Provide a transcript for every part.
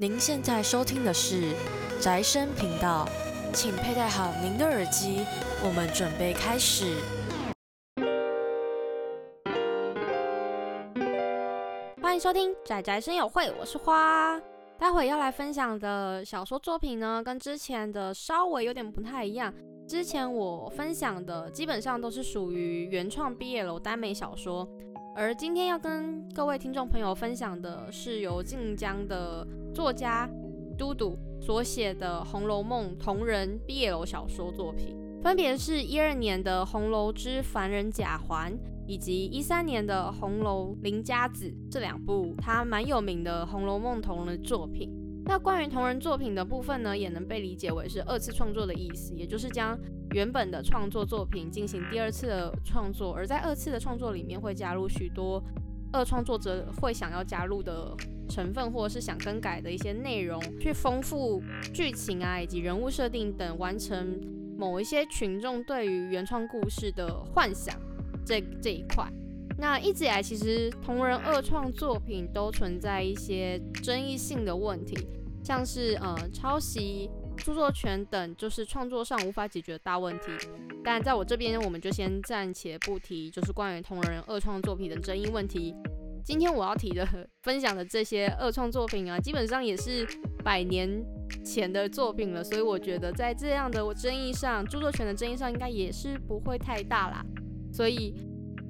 您现在收听的是宅生频道，请佩戴好您的耳机，我们准备开始。欢迎收听宅宅生友会，我是花。待会要来分享的小说作品呢，跟之前的稍微有点不太一样。之前我分享的基本上都是属于原创毕业楼耽美小说，而今天要跟各位听众朋友分享的是由晋江的作家嘟嘟所写的《红楼梦》同人毕业楼小说作品，分别是一二年的《红楼之凡人贾环》。以及一三年的《红楼林家子》这两部，他蛮有名的《红楼梦》同人作品。那关于同人作品的部分呢，也能被理解为是二次创作的意思，也就是将原本的创作作品进行第二次的创作，而在二次的创作里面会加入许多二创作者会想要加入的成分，或者是想更改的一些内容，去丰富剧情啊，以及人物设定等，完成某一些群众对于原创故事的幻想。这这一块，那一直以来其实同人二创作品都存在一些争议性的问题，像是呃抄袭、著作权等，就是创作上无法解决的大问题。但在我这边，我们就先暂且不提，就是关于同人二创作品的争议问题。今天我要提的、分享的这些二创作品啊，基本上也是百年前的作品了，所以我觉得在这样的争议上，著作权的争议上，应该也是不会太大啦。所以，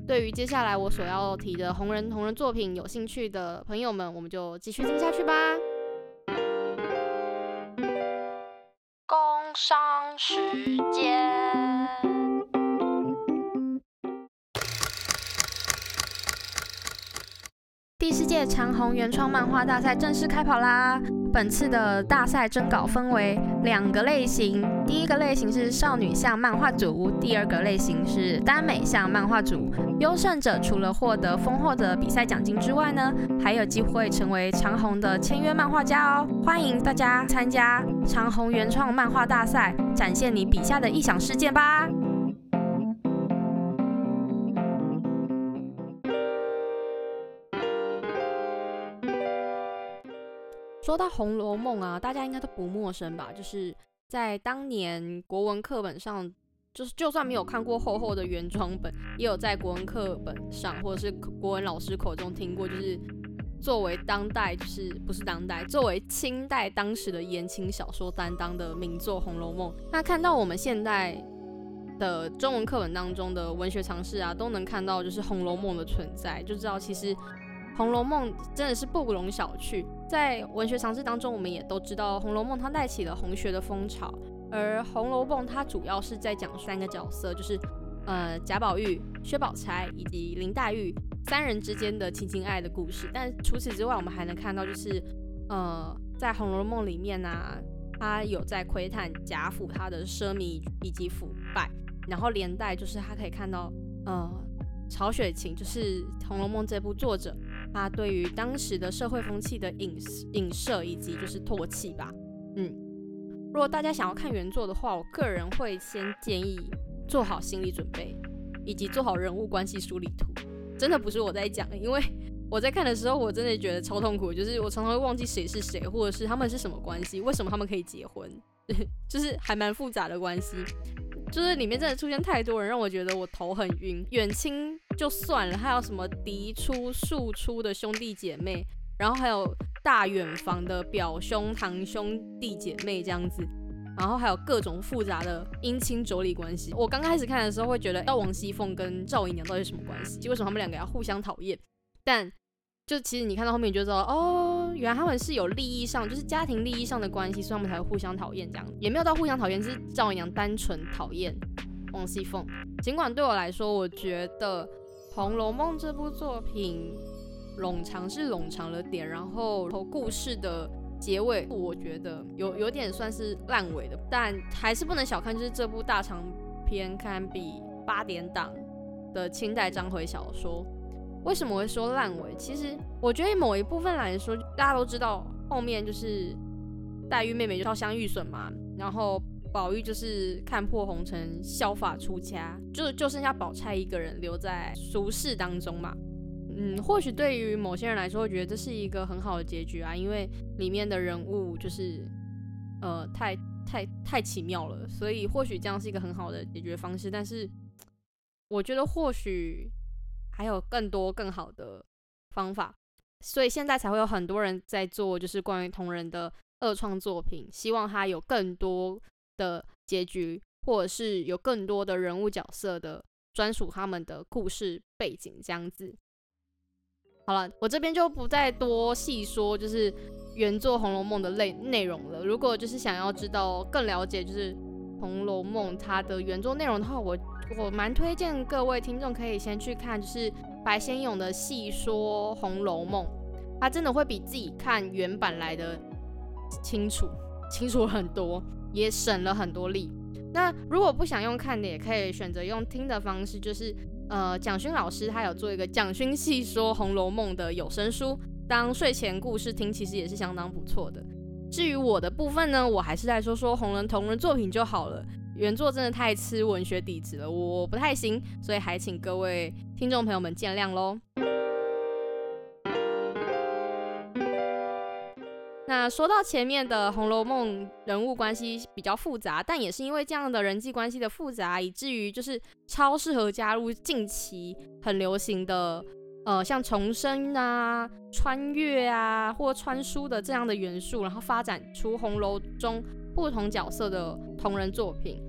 对于接下来我所要提的红人同人作品有兴趣的朋友们，我们就继续听下去吧。上时间，第四届长虹原创漫画大赛正式开跑啦！本次的大赛征稿分为两个类型，第一个类型是少女向漫画组，第二个类型是耽美向漫画组。优胜者除了获得丰厚的比赛奖金之外呢，还有机会成为长虹的签约漫画家哦！欢迎大家参加长虹原创漫画大赛，展现你笔下的异想世界吧！说到《红楼梦》啊，大家应该都不陌生吧？就是在当年国文课本上，就是就算没有看过厚厚的原装本，也有在国文课本上或者是国文老师口中听过。就是作为当代，就是不是当代，作为清代当时的言情小说担当的名作《红楼梦》。那看到我们现代的中文课本当中的文学常识啊，都能看到就是《红楼梦》的存在，就知道其实。《红楼梦》真的是不容小觑，在文学常识当中，我们也都知道，《红楼梦》它带起了红学的风潮。而《红楼梦》它主要是在讲三个角色，就是呃贾宝玉、薛宝钗以及林黛玉三人之间的情情爱爱的故事。但除此之外，我们还能看到，就是呃在《红楼梦》里面呢，他有在窥探贾府它的奢靡以及腐败，然后连带就是他可以看到，呃曹雪芹就是《红楼梦》这部作者。他对于当时的社会风气的影影射以及就是唾弃吧，嗯，如果大家想要看原作的话，我个人会先建议做好心理准备，以及做好人物关系梳理图。真的不是我在讲，因为我在看的时候，我真的觉得超痛苦，就是我常常会忘记谁是谁，或者是他们是什么关系，为什么他们可以结婚，就是还蛮复杂的关系。就是里面真的出现太多人，让我觉得我头很晕。远亲就算了，还有什么嫡出、庶出的兄弟姐妹，然后还有大远房的表兄、堂兄弟姐妹这样子，然后还有各种复杂的姻亲妯娌关系。我刚开始看的时候会觉得，到王熙凤跟赵姨娘到底是什么关系？为什么他们两个要互相讨厌？但就其实你看到后面你就知道，哦，原来他们是有利益上，就是家庭利益上的关系，所以他们才会互相讨厌这样，也没有到互相讨厌，是赵姨娘单纯讨厌王熙凤。尽管对我来说，我觉得《红楼梦》这部作品冗长是冗长了点，然后故事的结尾，我觉得有有点算是烂尾的，但还是不能小看，就是这部大长篇堪比八点档的清代章回小说。为什么会说烂尾？其实我觉得某一部分来说，大家都知道后面就是黛玉妹妹就烧香玉笋嘛，然后宝玉就是看破红尘，效法出家，就就剩下宝钗一个人留在俗世当中嘛。嗯，或许对于某些人来说，会觉得这是一个很好的结局啊，因为里面的人物就是呃太太太奇妙了，所以或许这样是一个很好的解决方式。但是我觉得或许还有更多更好的方法，所以现在才会有很多人在做，就是关于同人的二创作品，希望他有更多的结局，或者是有更多的人物角色的。专属他们的故事背景这样子。好了，我这边就不再多细说，就是原作《红楼梦》的内内容了。如果就是想要知道更了解，就是《红楼梦》它的原作内容的话，我我蛮推荐各位听众可以先去看，就是白先勇的《细说红楼梦》，它真的会比自己看原版来的清楚，清楚很多，也省了很多力。那如果不想用看的，也可以选择用听的方式，就是呃，蒋勋老师他有做一个蒋勋细说《红楼梦》的有声书，当睡前故事听，其实也是相当不错的。至于我的部分呢，我还是在说说红人同人作品就好了，原作真的太吃文学底子了，我不太行，所以还请各位听众朋友们见谅喽。那说到前面的《红楼梦》人物关系比较复杂，但也是因为这样的人际关系的复杂，以至于就是超适合加入近期很流行的，呃，像重生啊、穿越啊或穿书的这样的元素，然后发展出红楼中不同角色的同人作品。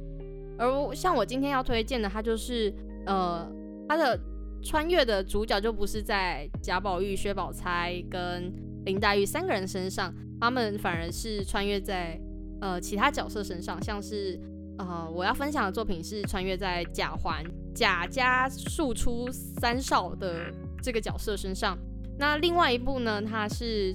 而像我今天要推荐的，它就是呃，它的穿越的主角就不是在贾宝玉、薛宝钗跟林黛玉三个人身上。他们反而是穿越在呃其他角色身上，像是呃我要分享的作品是穿越在贾环贾家庶出三少的这个角色身上。那另外一部呢，他是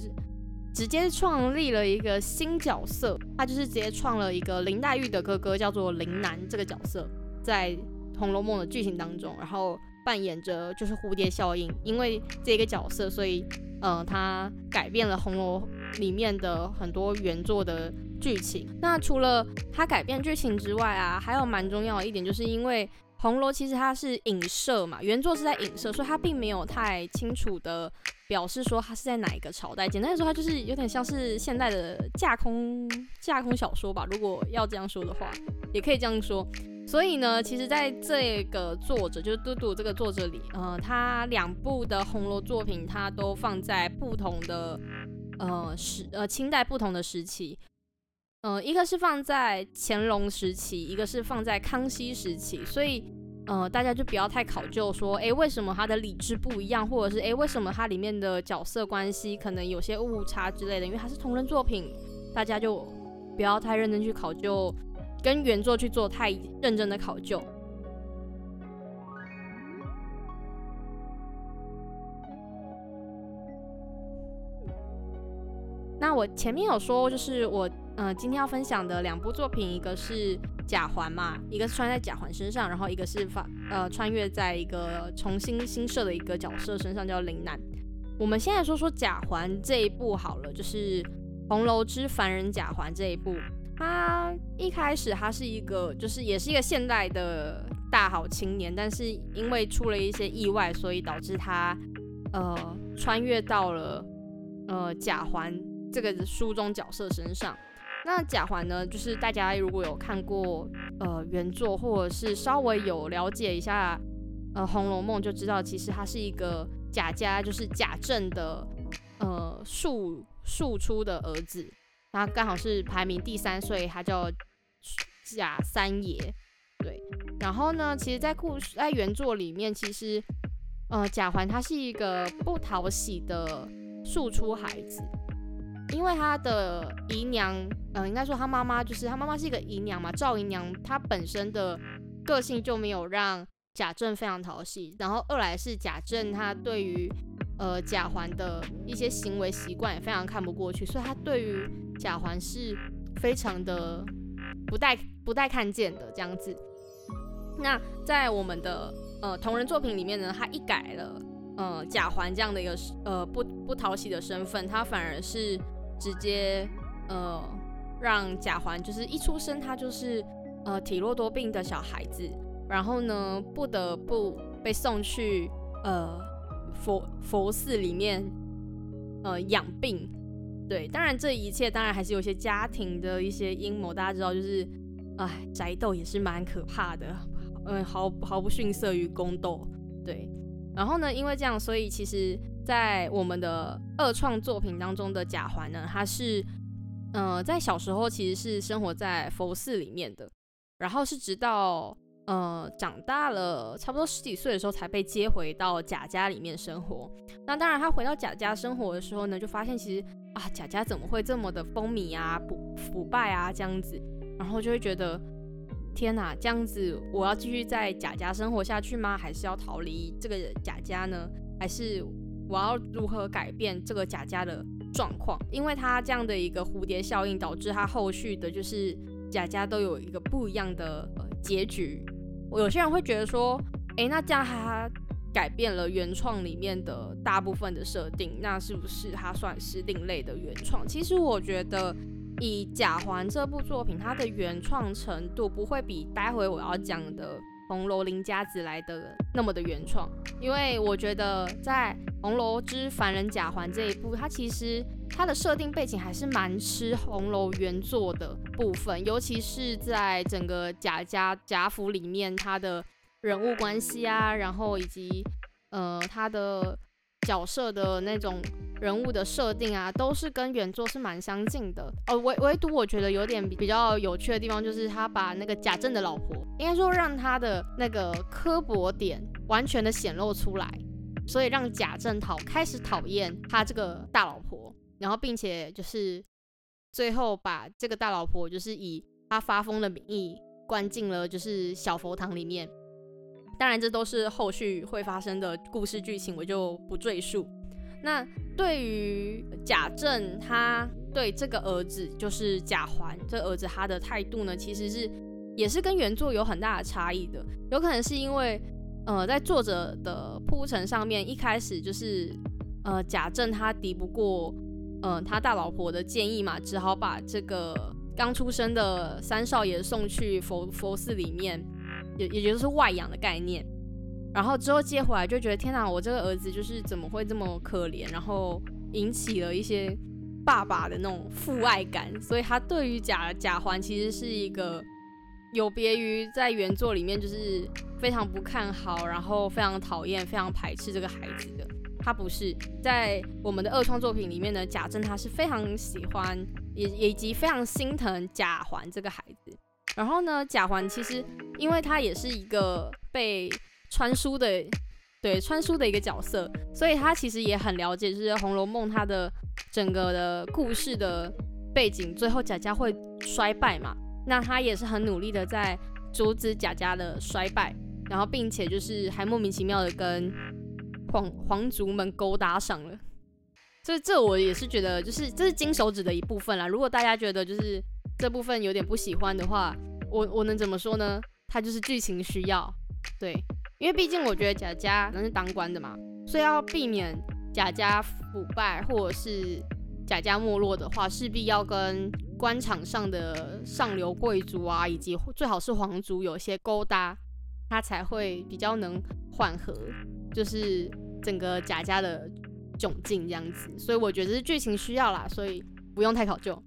直接创立了一个新角色，他就是直接创了一个林黛玉的哥哥，叫做林楠这个角色，在《红楼梦》的剧情当中，然后扮演着就是蝴蝶效应，因为这个角色，所以呃他改变了红楼。里面的很多原作的剧情，那除了它改变剧情之外啊，还有蛮重要的一点，就是因为红楼其实它是影射嘛，原作是在影射，所以它并没有太清楚的表示说它是在哪一个朝代。简单来说，它就是有点像是现代的架空架空小说吧，如果要这样说的话，也可以这样说。所以呢，其实在这个作者就是嘟嘟这个作者里，呃，他两部的红楼作品，他都放在不同的。呃，时呃，清代不同的时期，呃，一个是放在乾隆时期，一个是放在康熙时期，所以呃，大家就不要太考究说，哎，为什么它的理智不一样，或者是哎，为什么它里面的角色关系可能有些误差之类的，因为它是同人作品，大家就不要太认真去考究，跟原作去做太认真的考究。我前面有说，就是我呃今天要分享的两部作品，一个是贾环嘛，一个是穿在贾环身上，然后一个是发呃穿越在一个重新新设的一个角色身上，叫林南。我们先来说说贾环这一部好了，就是《红楼之凡人贾环》这一部。他一开始他是一个，就是也是一个现代的大好青年，但是因为出了一些意外，所以导致他呃穿越到了呃贾环。这个书中角色身上，那贾环呢？就是大家如果有看过呃原作，或者是稍微有了解一下呃《红楼梦》，就知道其实他是一个贾家，就是贾政的呃庶庶出的儿子，他刚好是排名第三，所以他叫贾三爷。对，然后呢，其实，在故事在原作里面，其实呃贾环他是一个不讨喜的庶出孩子。因为他的姨娘，嗯，应该说他妈妈就是他妈妈是一个姨娘嘛，赵姨娘，她本身的个性就没有让贾政非常讨喜。然后二来是贾政他对于呃贾环的一些行为习惯也非常看不过去，所以他对于贾环是非常的不带不带看见的这样子。那在我们的呃同人作品里面呢，他一改了呃贾环这样的一个呃不不讨喜的身份，他反而是。直接呃让贾环就是一出生他就是呃体弱多病的小孩子，然后呢不得不被送去呃佛佛寺里面呃养病。对，当然这一切当然还是有些家庭的一些阴谋，大家知道就是，哎，宅斗也是蛮可怕的，嗯，毫毫不逊色于宫斗。对，然后呢，因为这样，所以其实，在我们的二创作品当中的贾环呢，他是，呃，在小时候其实是生活在佛寺里面的，然后是直到。呃，长大了差不多十几岁的时候才被接回到贾家里面生活。那当然，他回到贾家生活的时候呢，就发现其实啊，贾家怎么会这么的风靡啊、腐腐败啊这样子，然后就会觉得天哪，这样子我要继续在贾家生活下去吗？还是要逃离这个贾家呢？还是我要如何改变这个贾家的状况？因为他这样的一个蝴蝶效应，导致他后续的就是贾家都有一个不一样的结局。有些人会觉得说，诶，那这样他改变了原创里面的大部分的设定，那是不是他算是另类的原创？其实我觉得，以《贾环》这部作品，它的原创程度不会比待会我要讲的《红楼林家子》来的那么的原创，因为我觉得在《红楼之凡人贾环》这一部，它其实它的设定背景还是蛮吃红楼原作的部分，尤其是在整个贾家贾府里面，他的人物关系啊，然后以及呃他的角色的那种人物的设定啊，都是跟原作是蛮相近的。哦，唯唯独我觉得有点比较有趣的地方，就是他把那个贾政的老婆，应该说让他的那个刻薄点完全的显露出来，所以让贾政讨开始讨厌他这个大老婆。然后，并且就是最后把这个大老婆，就是以他发疯的名义关进了就是小佛堂里面。当然，这都是后续会发生的故事剧情，我就不赘述。那对于贾政，他对这个儿子就是贾环这儿子他的态度呢，其实是也是跟原作有很大的差异的。有可能是因为呃，在作者的铺陈上面，一开始就是呃贾政他敌不过。呃，他大老婆的建议嘛，只好把这个刚出生的三少爷送去佛佛寺里面，也也就是外养的概念。然后之后接回来就觉得，天哪，我这个儿子就是怎么会这么可怜？然后引起了一些爸爸的那种父爱感，所以他对于贾贾环其实是一个有别于在原作里面就是非常不看好，然后非常讨厌、非常排斥这个孩子的。他不是在我们的二创作品里面呢，贾政他是非常喜欢，也以及非常心疼贾环这个孩子。然后呢，贾环其实因为他也是一个被穿书的，对穿书的一个角色，所以他其实也很了解，就是《红楼梦》它的整个的故事的背景，最后贾家会衰败嘛，那他也是很努力的在阻止贾家的衰败，然后并且就是还莫名其妙的跟。皇皇族们勾搭上了，这这我也是觉得，就是这是金手指的一部分啦。如果大家觉得就是这部分有点不喜欢的话，我我能怎么说呢？它就是剧情需要，对，因为毕竟我觉得贾家那是当官的嘛，所以要避免贾家腐败或者是贾家没落的话，势必要跟官场上的上流贵族啊，以及最好是皇族有些勾搭，他才会比较能缓和。就是整个贾家的窘境这样子，所以我觉得是剧情需要啦，所以不用太考究。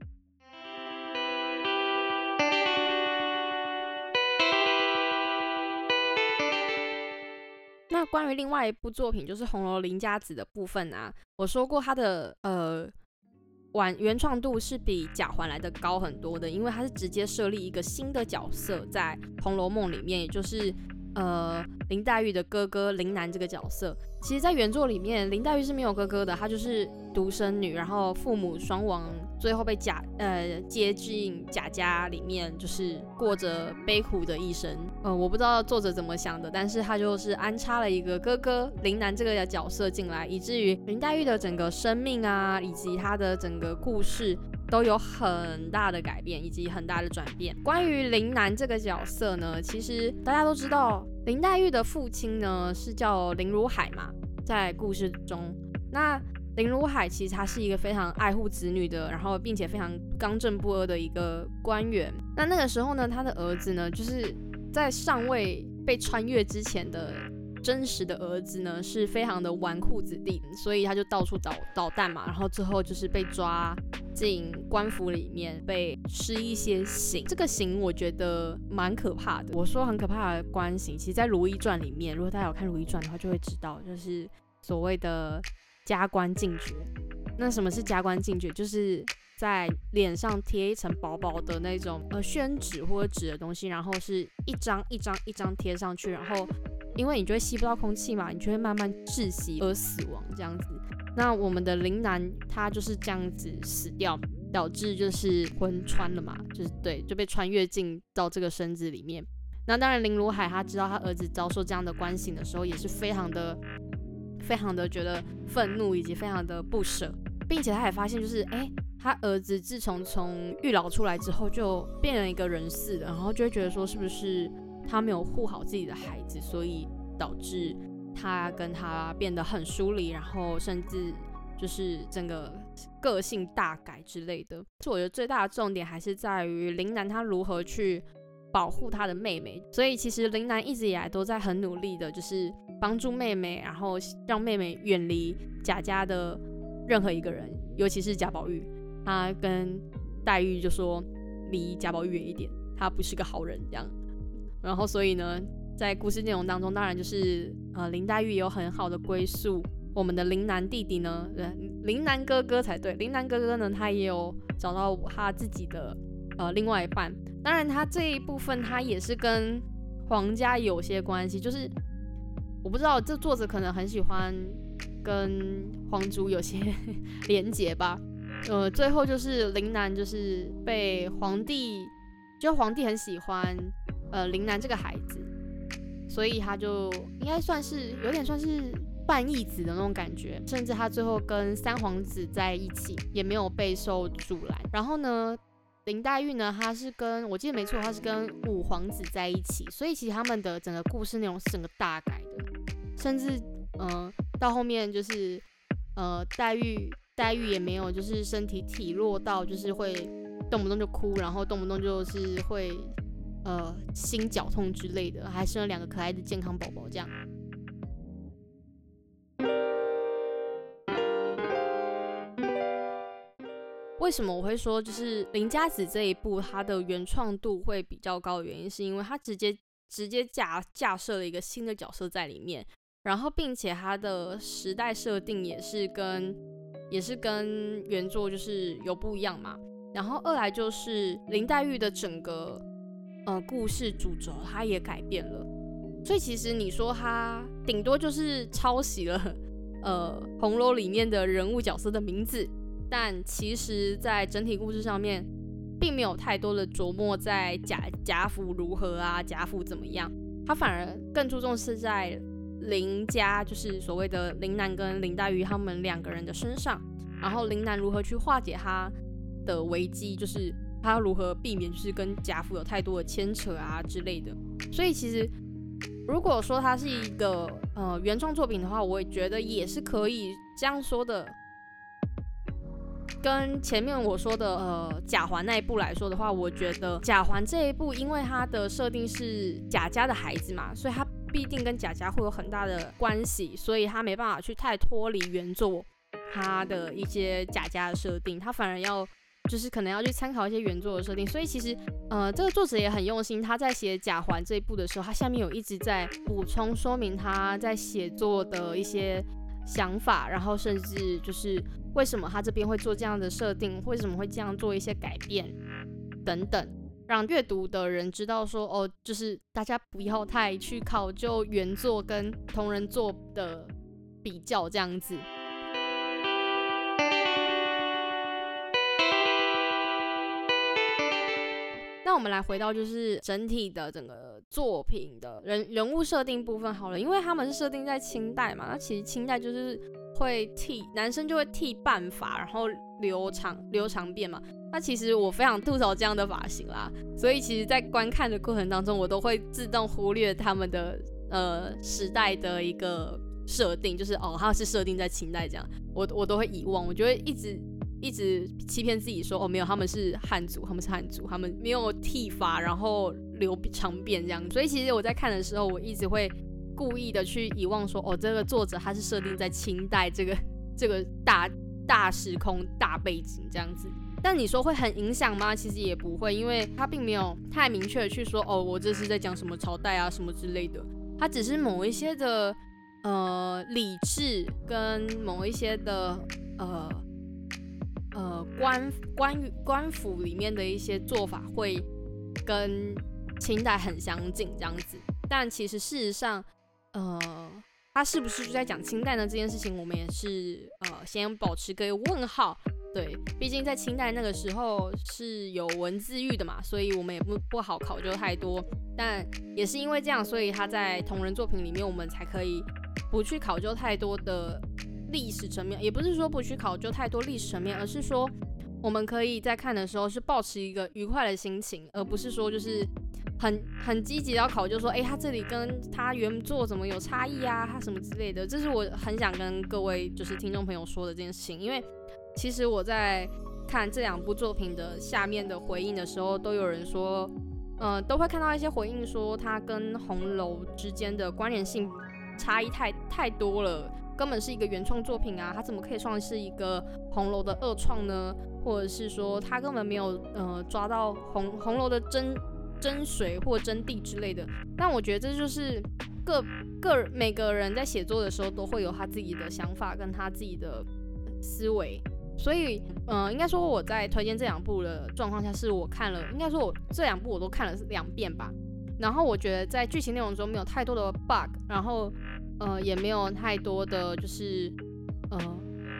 关于另外一部作品，就是《红楼林家子》的部分啊，我说过它的呃完原创度是比贾环来的高很多的，因为他是直接设立一个新的角色在《红楼梦》里面，也就是。呃，林黛玉的哥哥林楠这个角色，其实，在原作里面，林黛玉是没有哥哥的，她就是独生女，然后父母双亡，最后被贾呃接进贾家里面，就是过着悲苦的一生。呃，我不知道作者怎么想的，但是他就是安插了一个哥哥林南这个角色进来，以至于林黛玉的整个生命啊，以及她的整个故事。都有很大的改变以及很大的转变。关于林南这个角色呢，其实大家都知道，林黛玉的父亲呢是叫林如海嘛，在故事中，那林如海其实他是一个非常爱护子女的，然后并且非常刚正不阿的一个官员。那那个时候呢，他的儿子呢，就是在尚未被穿越之前的真实的儿子呢是非常的纨绔子弟，所以他就到处捣捣蛋嘛，然后最后就是被抓进官府里面，被施一些刑。这个刑我觉得蛮可怕的。我说很可怕的官刑，其实在《如懿传》里面，如果大家有看《如懿传》的话，就会知道，就是所谓的加官进爵。那什么是加官进爵？就是在脸上贴一层薄薄的那种呃宣纸或者纸的东西，然后是一张一张一张贴上去，然后。因为你就会吸不到空气嘛，你就会慢慢窒息而死亡这样子。那我们的林南他就是这样子死掉，导致就是魂穿了嘛，就是对，就被穿越进到这个身子里面。那当然林如海他知道他儿子遭受这样的关刑的时候，也是非常的、非常的觉得愤怒以及非常的不舍，并且他也发现就是，哎，他儿子自从从狱牢出来之后就变了一个人似的，然后就会觉得说是不是？他没有护好自己的孩子，所以导致他跟他变得很疏离，然后甚至就是整个个性大改之类的。就我觉得最大的重点还是在于林南他如何去保护他的妹妹。所以其实林南一直以来都在很努力的，就是帮助妹妹，然后让妹妹远离贾家的任何一个人，尤其是贾宝玉。他跟黛玉就说离贾宝玉远一点，他不是个好人，这样。然后，所以呢，在故事内容当中，当然就是呃，林黛玉有很好的归宿。我们的林南弟弟呢，林南哥哥才对。林南哥哥呢，他也有找到他自己的呃另外一半。当然，他这一部分他也是跟皇家有些关系。就是我不知道这作者可能很喜欢跟皇族有些 连结吧。呃，最后就是林南就是被皇帝，就皇帝很喜欢。呃，林南这个孩子，所以他就应该算是有点算是半义子的那种感觉，甚至他最后跟三皇子在一起，也没有备受阻拦。然后呢，林黛玉呢，她是跟我记得没错，她是跟五皇子在一起，所以其实他们的整个故事内容是整个大改的，甚至嗯，到后面就是呃，黛玉黛玉也没有就是身体体弱到就是会动不动就哭，然后动不动就是会。呃，心绞痛之类的，还生了两个可爱的健康宝宝，这样。为什么我会说就是林家子这一部它的原创度会比较高的原因，是因为它直接直接架架设了一个新的角色在里面，然后并且它的时代设定也是跟也是跟原作就是有不一样嘛。然后二来就是林黛玉的整个。呃，故事主轴它也改变了，所以其实你说它顶多就是抄袭了 呃红楼里面的人物角色的名字，但其实在整体故事上面，并没有太多的琢磨在贾贾府如何啊，贾府怎么样，他反而更注重是在林家，就是所谓的林南跟林黛玉他们两个人的身上，然后林南如何去化解他的危机，就是。他如何避免就是跟贾府有太多的牵扯啊之类的？所以其实如果说它是一个呃原创作品的话，我也觉得也是可以这样说的。跟前面我说的呃贾环那一部来说的话，我觉得贾环这一部，因为他的设定是贾家的孩子嘛，所以他必定跟贾家会有很大的关系，所以他没办法去太脱离原作他的一些贾家的设定，他反而要。就是可能要去参考一些原作的设定，所以其实，呃，这个作者也很用心。他在写贾环这一部的时候，他下面有一直在补充说明他在写作的一些想法，然后甚至就是为什么他这边会做这样的设定，为什么会这样做一些改变等等，让阅读的人知道说，哦，就是大家不要太去考究原作跟同人作的比较这样子。我们来回到就是整体的整个作品的人人物设定部分好了，因为他们是设定在清代嘛，那其实清代就是会剃男生就会剃半发，然后留长留长辫嘛。那其实我非常吐槽这样的发型啦，所以其实在观看的过程当中，我都会自动忽略他们的呃时代的一个设定，就是哦，他是设定在清代这样，我我都会遗忘，我就会一直。一直欺骗自己说哦没有他们是汉族他们是汉族他们没有剃发然后留长辫这样所以其实我在看的时候我一直会故意的去遗忘说，哦，这个作者他是设定在清代这个这个大大时空大背景这样子。但你说会很影响吗？其实也不会，因为他并没有太明确的去说，哦，我这是在讲什么朝代啊，什么之类的。他只是某一些的呃理智跟某一些的呃呃官官官府里面的一些做法会跟清代很相近这样子。但其实事实上，呃，他是不是就在讲清代呢？这件事情我们也是呃先保持个问号。对，毕竟在清代那个时候是有文字狱的嘛，所以我们也不不好考究太多。但也是因为这样，所以他在同人作品里面，我们才可以不去考究太多的历史层面。也不是说不去考究太多历史层面，而是说我们可以在看的时候是保持一个愉快的心情，而不是说就是很很积极要考究说，哎，他这里跟他原作怎么有差异啊，他什么之类的。这是我很想跟各位就是听众朋友说的这件事情，因为。其实我在看这两部作品的下面的回应的时候，都有人说，嗯，都会看到一些回应说，它跟红楼之间的关联性差异太太多了，根本是一个原创作品啊，它怎么可以算是一个红楼的二创呢？或者是说，它根本没有呃抓到红红楼的真真水或真谛之类的。但我觉得这就是各个每个人在写作的时候都会有他自己的想法跟他自己的思维。所以，嗯，应该说我在推荐这两部的状况下，是我看了，应该说我这两部我都看了两遍吧。然后我觉得在剧情内容中没有太多的 bug，然后，呃，也没有太多的就是，呃，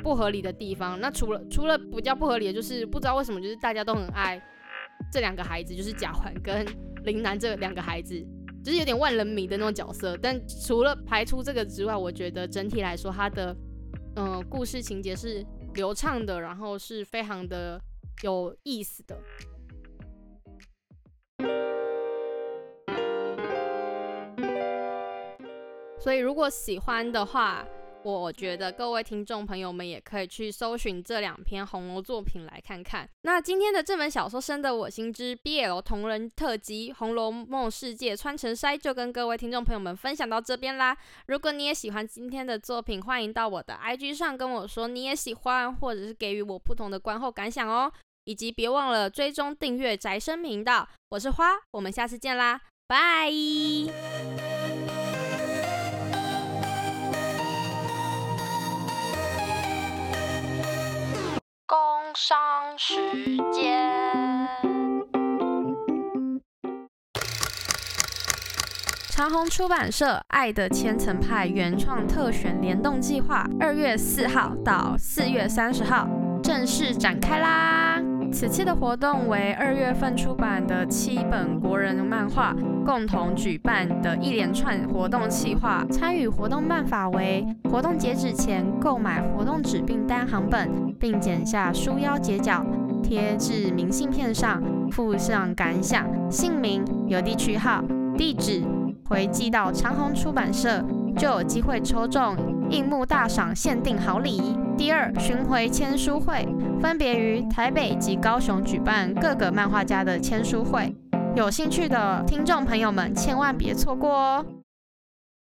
不合理的地方。那除了除了比较不合理的，就是不知道为什么，就是大家都很爱这两个孩子，就是贾环跟林楠这两个孩子，就是有点万人迷的那种角色。但除了排除这个之外，我觉得整体来说，它的，嗯，故事情节是。流畅的，然后是非常的有意思的。所以，如果喜欢的话，我觉得各位听众朋友们也可以去搜寻这两篇红楼作品来看看。那今天的这本小说《深得我心之 BL 同人特辑：红楼梦世界穿成筛》就跟各位听众朋友们分享到这边啦。如果你也喜欢今天的作品，欢迎到我的 IG 上跟我说你也喜欢，或者是给予我不同的观后感想哦。以及别忘了追踪订阅宅生频道。我是花，我们下次见啦，拜。工商时间。长虹出版社《爱的千层派》原创特选联动计划，二月四号到四月三十号正式展开啦！此次的活动为二月份出版的七本国人漫画共同举办的一连串活动企划。参与活动办法为：活动截止前购买活动纸并单行本，并剪下书腰截角，贴至明信片上，附上感想、姓名、邮递区号、地址，回寄到长虹出版社，就有机会抽中印木大赏限定好礼。第二巡回签书会分别于台北及高雄举办各个漫画家的签书会，有兴趣的听众朋友们千万别错过哦。